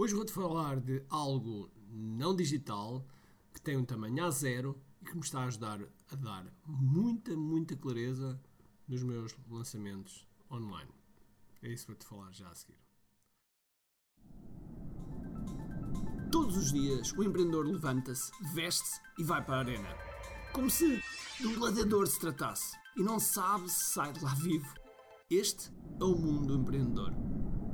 Hoje vou-te falar de algo não digital que tem um tamanho A0 e que me está a ajudar a dar muita, muita clareza nos meus lançamentos online. É isso que vou-te falar já a seguir. Todos os dias o empreendedor levanta-se, veste-se e vai para a arena. Como se de um gladiador se tratasse e não sabe se sai de lá vivo. Este é o mundo do empreendedor.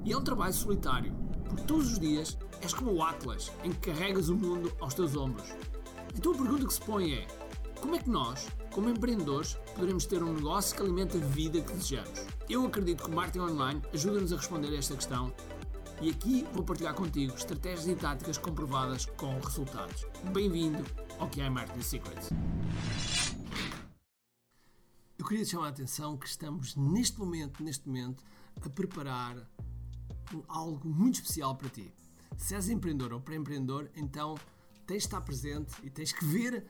E é um trabalho solitário, porque todos os dias és como o Atlas, em que carregas o mundo aos teus ombros. Então a pergunta que se põe é: como é que nós, como empreendedores, poderemos ter um negócio que alimente a vida que desejamos? Eu acredito que o marketing online ajuda-nos a responder a esta questão e aqui vou partilhar contigo estratégias e táticas comprovadas com resultados. Bem-vindo ao que é Marketing Secrets. Eu queria te chamar a atenção que estamos neste momento, neste momento, a preparar algo muito especial para ti. Se és empreendedor ou pré-empreendedor, então tens de estar presente e tens que ver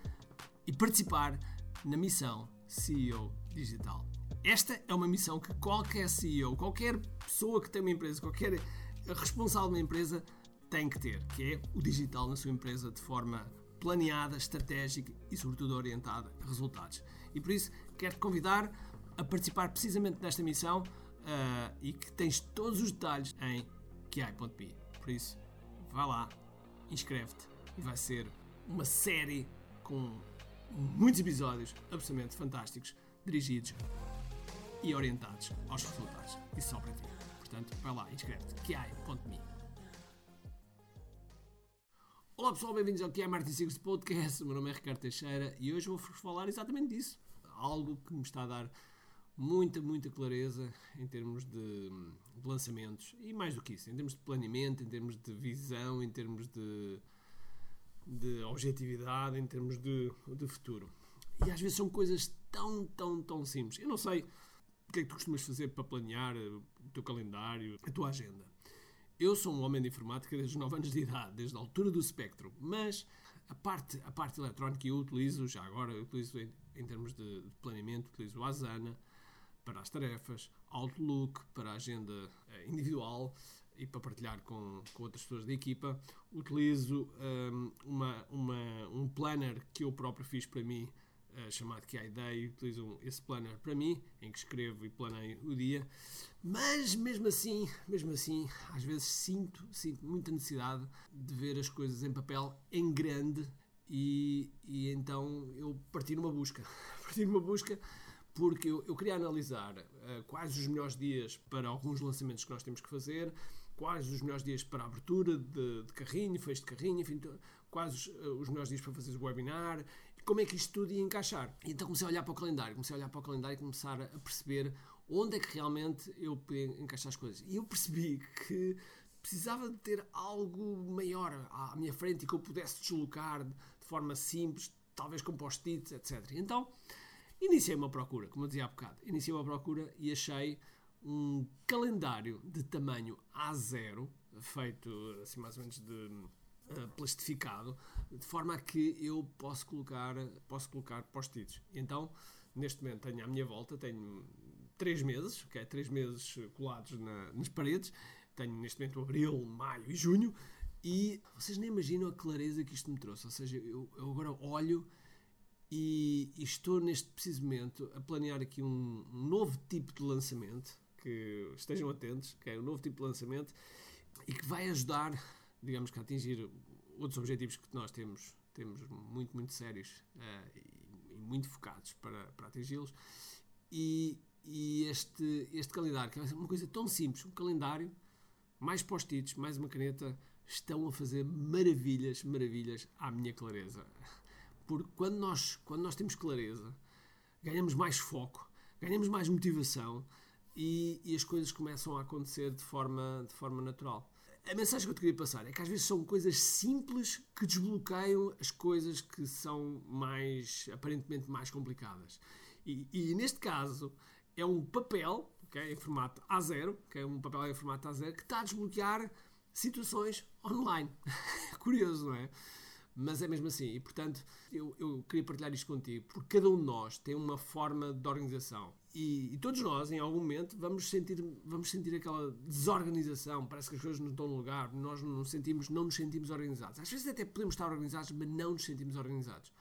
e participar na missão CEO Digital. Esta é uma missão que qualquer CEO, qualquer pessoa que tem uma empresa, qualquer responsável de uma empresa tem que ter, que é o digital na sua empresa de forma planeada, estratégica e, sobretudo, orientada a resultados. E por isso quero te convidar a participar precisamente nesta missão uh, e que tens todos os detalhes em kiai.pi. Por isso, vai lá, inscreve-te e vai ser uma série com muitos episódios absolutamente fantásticos, dirigidos e orientados aos resultados. E só para ti. Portanto, vai lá, inscreve-te, kiai.me. Olá pessoal, bem-vindos ao é Martin Sigos Podcast. O meu nome é Ricardo Teixeira e hoje vou-vos falar exatamente disso. Algo que me está a dar muita, muita clareza em termos de, de, lançamentos e mais do que isso, em termos de planeamento, em termos de visão, em termos de, de objetividade, em termos de, de futuro. E às vezes são coisas tão, tão, tão simples. Eu não sei o que é que tu costumas fazer para planear o teu calendário, a tua agenda. Eu sou um homem de informática desde os 9 anos de idade, desde a altura do espectro, mas a parte, a parte eletrónica eu utilizo, já agora, eu utilizo em, em termos de, de, planeamento, utilizo o Asana para as tarefas, Outlook para a agenda eh, individual e para partilhar com, com outras pessoas da equipa. Utilizo um, uma, uma, um planner que eu próprio fiz para mim uh, chamado que ideia, utilizo esse planner para mim, em que escrevo e planeio o dia, mas mesmo assim, mesmo assim, às vezes sinto, sinto muita necessidade de ver as coisas em papel em grande e, e então eu parti numa busca, parti numa busca porque eu, eu queria analisar uh, quais os melhores dias para alguns lançamentos que nós temos que fazer, quais os melhores dias para a abertura de, de carrinho, fecho de carrinho, enfim, quais os, uh, os, melhores dias para fazer o webinar, como é que isto tudo ia encaixar. E então comecei a olhar para o calendário, comecei a olhar para o calendário e começar a perceber onde é que realmente eu podia encaixar as coisas. E eu percebi que precisava de ter algo maior à minha frente e que eu pudesse deslocar de forma simples, talvez com post-its, etc. Então, Iniciei uma procura, como eu dizia há bocado, iniciei uma procura e achei um calendário de tamanho A0, feito assim mais ou menos de uh, plastificado, de forma a que eu posso colocar, posso colocar post-its. Então, neste momento tenho à minha volta, tenho três meses, okay, três meses colados na, nas paredes, tenho neste momento abril, maio e junho, e vocês nem imaginam a clareza que isto me trouxe. Ou seja, eu, eu agora olho e, e, estou neste preciso momento a planear aqui um, um, novo tipo de lançamento, que estejam atentos, que é um novo tipo de lançamento e que vai ajudar, digamos que a atingir outros objetivos que nós temos, temos muito, muito sérios uh, e, e, muito focados para, para atingi-los. E, e, este, este calendário, que é uma coisa tão simples, um calendário, mais post-its, mais uma caneta, estão a fazer maravilhas, maravilhas à minha clareza. Porque quando nós, quando nós temos clareza, ganhamos mais foco, ganhamos mais motivação e, e, as coisas começam a acontecer de forma, de forma natural. A mensagem que eu te queria passar é que às vezes são coisas simples que desbloqueiam as coisas que são mais, aparentemente mais complicadas. E, e neste caso é um papel, okay, em formato A0, que é um papel em formato A0, que está a desbloquear situações online. Curioso, não é? Mas é mesmo assim. E portanto, eu, eu queria partilhar isto contigo, porque cada um de nós tem uma forma de organização. E, e, todos nós, em algum momento, vamos sentir, vamos sentir aquela desorganização, parece que as coisas não estão no lugar, nós não, sentimos, não nos sentimos organizados. Às vezes até podemos estar organizados, mas não nos sentimos organizados.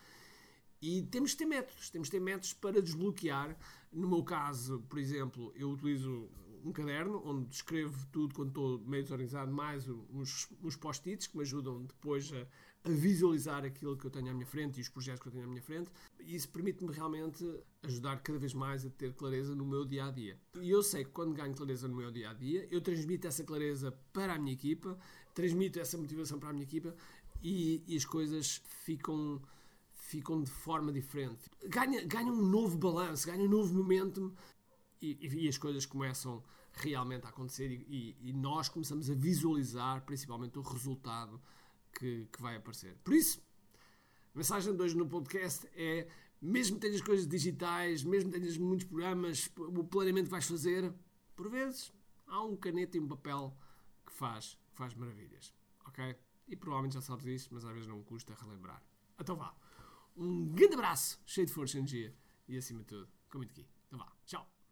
E temos que ter métodos, temos que ter métodos para desbloquear. No meu caso, por exemplo, eu utilizo um caderno onde escrevo tudo quando estou meio desorganizado, mais uns, uns post-its que me ajudam depois a, a, visualizar aquilo que eu tenho à minha frente e os projetos que eu tenho à minha frente. E isso permite-me realmente ajudar cada vez mais a ter clareza no meu dia a dia. E eu sei que quando ganho clareza no meu dia a dia, eu transmito essa clareza para a minha equipa, transmito essa motivação para a minha equipa e, e as coisas ficam ficam de forma diferente. Ganha, ganha um novo balanço, ganha um novo momento e, e, as coisas começam realmente a acontecer e, e, nós começamos a visualizar principalmente o resultado que, que vai aparecer. Por isso, a mensagem de hoje no podcast é: mesmo que tenhas coisas digitais, mesmo que tenhas muitos programas, o planeamento que vais fazer, por vezes há um caneta e um papel que faz, que faz maravilhas. Ok? E provavelmente já sabes isso, mas às vezes não custa relembrar. Então vá. Um grande abraço, cheio de força e energia e acima de tudo, com muito aqui. Então vá. Tchau.